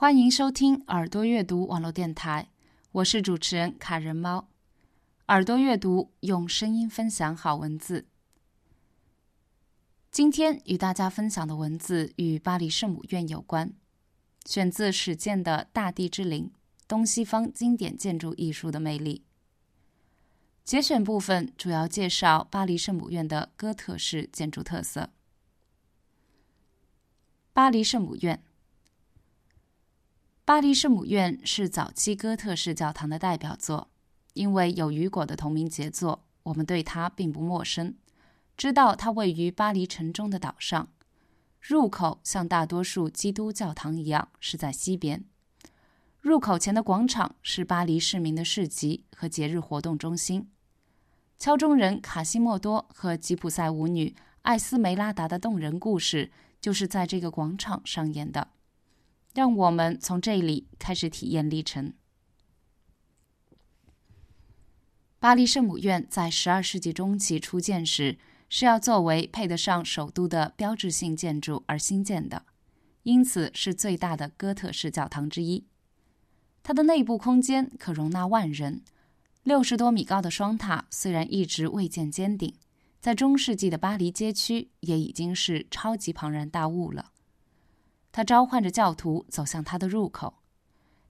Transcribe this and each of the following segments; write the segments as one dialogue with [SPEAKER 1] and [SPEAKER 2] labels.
[SPEAKER 1] 欢迎收听耳朵阅读网络电台，我是主持人卡人猫。耳朵阅读用声音分享好文字。今天与大家分享的文字与巴黎圣母院有关，选自史建的《大地之灵》，东西方经典建筑艺术的魅力。节选部分主要介绍巴黎圣母院的哥特式建筑特色。巴黎圣母院。巴黎圣母院是早期哥特式教堂的代表作，因为有雨果的同名杰作，我们对它并不陌生。知道它位于巴黎城中的岛上，入口像大多数基督教堂一样是在西边。入口前的广场是巴黎市民的市集和节日活动中心。敲钟人卡西莫多和吉普赛舞女艾斯梅拉达的动人故事就是在这个广场上演的。让我们从这里开始体验历程。巴黎圣母院在十二世纪中期初建时，是要作为配得上首都的标志性建筑而兴建的，因此是最大的哥特式教堂之一。它的内部空间可容纳万人，六十多米高的双塔虽然一直未见尖顶，在中世纪的巴黎街区也已经是超级庞然大物了。他召唤着教徒走向他的入口。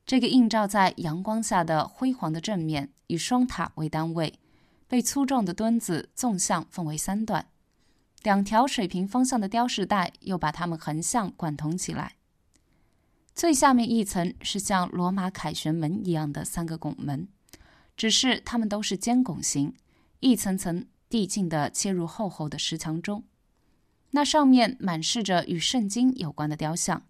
[SPEAKER 1] 这个映照在阳光下的辉煌的正面以双塔为单位，被粗壮的墩子纵向分为三段，两条水平方向的雕饰带又把它们横向贯通起来。最下面一层是像罗马凯旋门一样的三个拱门，只是它们都是尖拱形，一层层递进地切入厚厚的石墙中。那上面满饰着与圣经有关的雕像，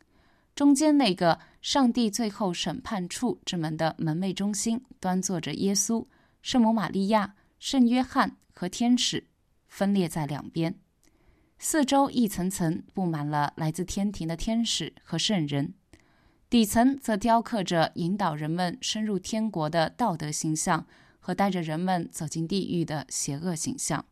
[SPEAKER 1] 中间那个上帝最后审判处之门的门楣中心端坐着耶稣、圣母玛利亚、圣约翰和天使，分列在两边。四周一层层布满了来自天庭的天使和圣人，底层则雕刻着引导人们深入天国的道德形象和带着人们走进地狱的邪恶形象。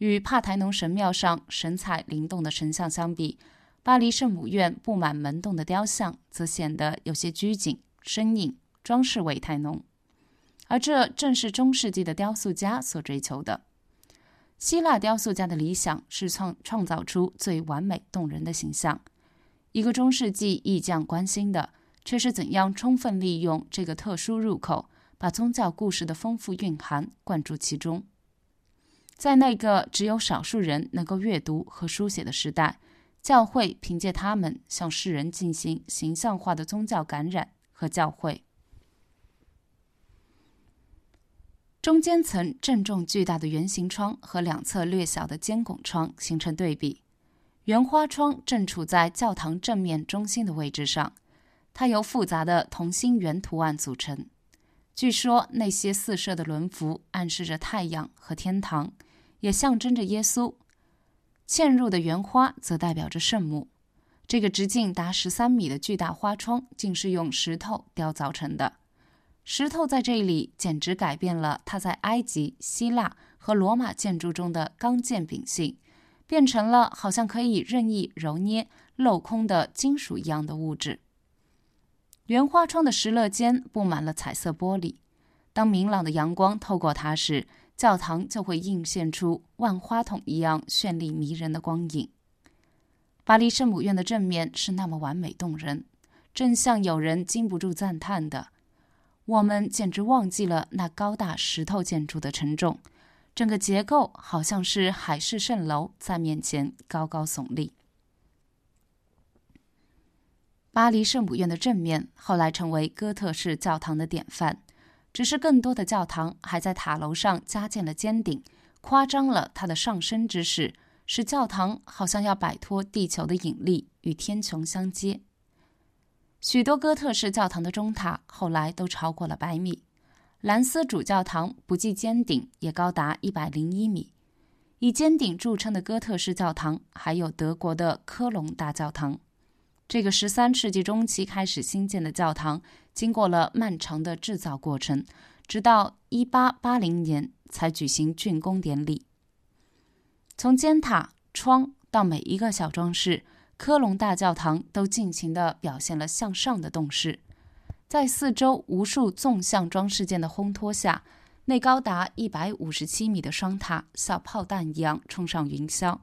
[SPEAKER 1] 与帕台农神庙上神采灵动的神像相比，巴黎圣母院布满门洞的雕像则显得有些拘谨、生硬，装饰味太浓。而这正是中世纪的雕塑家所追求的。希腊雕塑家的理想是创创造出最完美动人的形象。一个中世纪艺匠关心的，却是怎样充分利用这个特殊入口，把宗教故事的丰富蕴含灌注其中。在那个只有少数人能够阅读和书写的时代，教会凭借他们向世人进行形象化的宗教感染和教会。中间层正中巨大的圆形窗和两侧略小的尖拱窗形成对比，圆花窗正处在教堂正面中心的位置上，它由复杂的同心圆图案组成。据说那些四射的轮辐暗示着太阳和天堂。也象征着耶稣，嵌入的圆花则代表着圣母。这个直径达十三米的巨大花窗，竟是用石头雕凿成的。石头在这里简直改变了它在埃及、希腊和罗马建筑中的刚健秉性，变成了好像可以任意揉捏、镂空的金属一样的物质。圆花窗的石勒间布满了彩色玻璃，当明朗的阳光透过它时。教堂就会映现出万花筒一样绚丽迷人的光影。巴黎圣母院的正面是那么完美动人，正像有人禁不住赞叹的：“我们简直忘记了那高大石头建筑的沉重，整个结构好像是海市蜃楼在面前高高耸立。”巴黎圣母院的正面后来成为哥特式教堂的典范。只是更多的教堂还在塔楼上加建了尖顶，夸张了它的上升之势，使教堂好像要摆脱地球的引力，与天穹相接。许多哥特式教堂的中塔后来都超过了百米，兰斯主教堂不计尖顶也高达一百零一米。以尖顶著称的哥特式教堂还有德国的科隆大教堂。这个十三世纪中期开始兴建的教堂，经过了漫长的制造过程，直到一八八零年才举行竣工典礼。从尖塔、窗到每一个小装饰，科隆大教堂都尽情地表现了向上的动势。在四周无数纵向装饰件的烘托下，那高达一百五十七米的双塔像炮弹一样冲上云霄。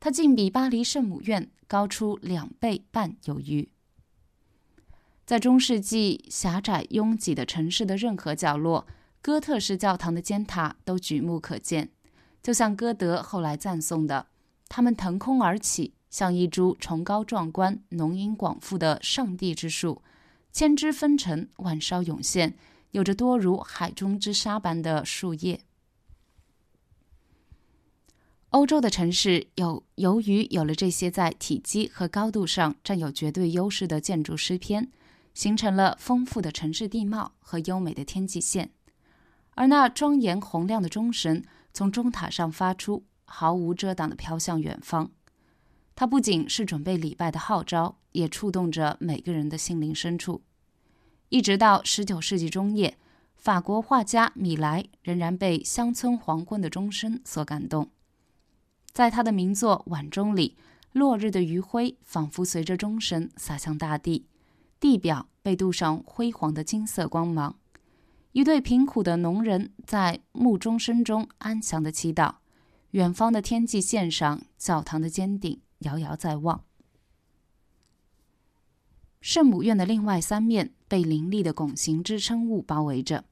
[SPEAKER 1] 它竟比巴黎圣母院高出两倍半有余。在中世纪狭窄拥挤的城市的任何角落，哥特式教堂的尖塔都举目可见。就像歌德后来赞颂的，它们腾空而起，像一株崇高壮观、浓荫广富的上帝之树。千枝纷呈，万梢涌现，有着多如海中之沙般的树叶。欧洲的城市有由于有了这些在体积和高度上占有绝对优势的建筑诗篇，形成了丰富的城市地貌和优美的天际线。而那庄严洪亮的钟声从钟塔上发出，毫无遮挡地飘向远方。它不仅是准备礼拜的号召，也触动着每个人的心灵深处。一直到十九世纪中叶，法国画家米莱仍然被乡村黄昏的钟声所感动。在他的名作《晚钟》里，落日的余晖仿佛随着钟声洒向大地，地表被镀上辉煌的金色光芒。一对贫苦的农人在暮钟声中安详的祈祷。远方的天际线上，教堂的尖顶。遥遥在望，圣母院的另外三面被凌厉的拱形支撑物包围着。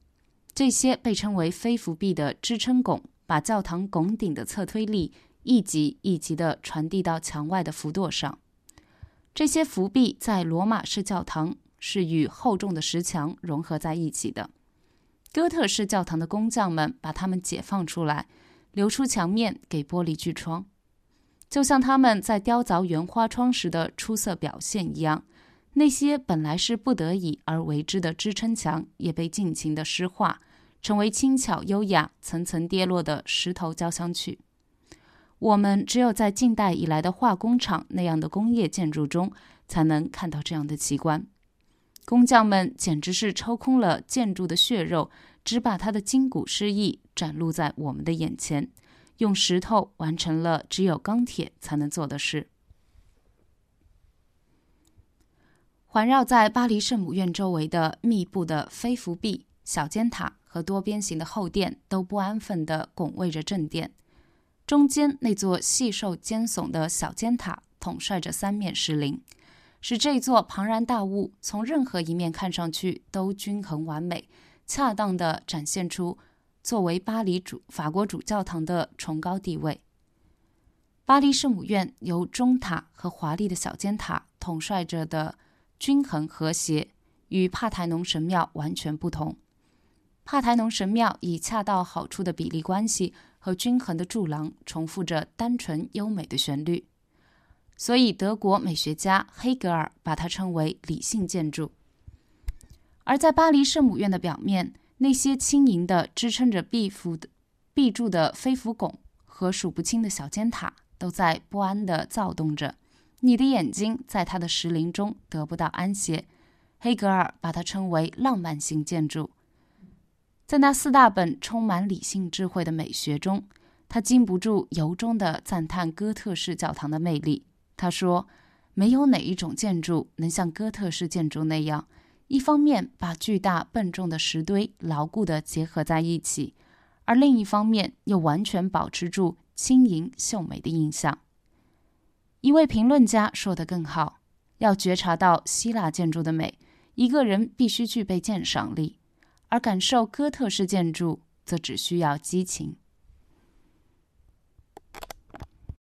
[SPEAKER 1] 这些被称为飞浮壁的支撑拱，把教堂拱顶的侧推力一级一级地传递到墙外的浮垛上。这些浮壁在罗马式教堂是与厚重的石墙融合在一起的。哥特式教堂的工匠们把它们解放出来，留出墙面给玻璃巨窗。就像他们在雕凿圆花窗时的出色表现一样，那些本来是不得已而为之的支撑墙也被尽情的诗化，成为轻巧优雅、层层跌落的石头交响曲。我们只有在近代以来的化工厂那样的工业建筑中，才能看到这样的奇观。工匠们简直是抽空了建筑的血肉，只把它的筋骨诗意展露在我们的眼前。用石头完成了只有钢铁才能做的事。环绕在巴黎圣母院周围的密布的飞浮壁、小尖塔和多边形的后殿，都不安分地拱卫着正殿。中间那座细瘦尖耸的小尖塔统帅着三面石林，使这座庞然大物从任何一面看上去都均衡完美，恰当地展现出。作为巴黎主法国主教堂的崇高地位，巴黎圣母院由钟塔和华丽的小尖塔统帅着的均衡和谐，与帕台农神庙完全不同。帕台农神庙以恰到好处的比例关系和均衡的柱廊，重复着单纯优美的旋律，所以德国美学家黑格尔把它称为理性建筑。而在巴黎圣母院的表面。那些轻盈的支撑着壁幅的壁柱的飞浮拱和数不清的小尖塔，都在不安地躁动着。你的眼睛在它的石林中得不到安歇。黑格尔把它称为浪漫性建筑。在那四大本充满理性智慧的美学中，他禁不住由衷地赞叹哥特式教堂的魅力。他说：“没有哪一种建筑能像哥特式建筑那样。”一方面把巨大笨重的石堆牢固地结合在一起，而另一方面又完全保持住轻盈秀美的印象。一位评论家说得更好：要觉察到希腊建筑的美，一个人必须具备鉴赏力；而感受哥特式建筑，则只需要激情。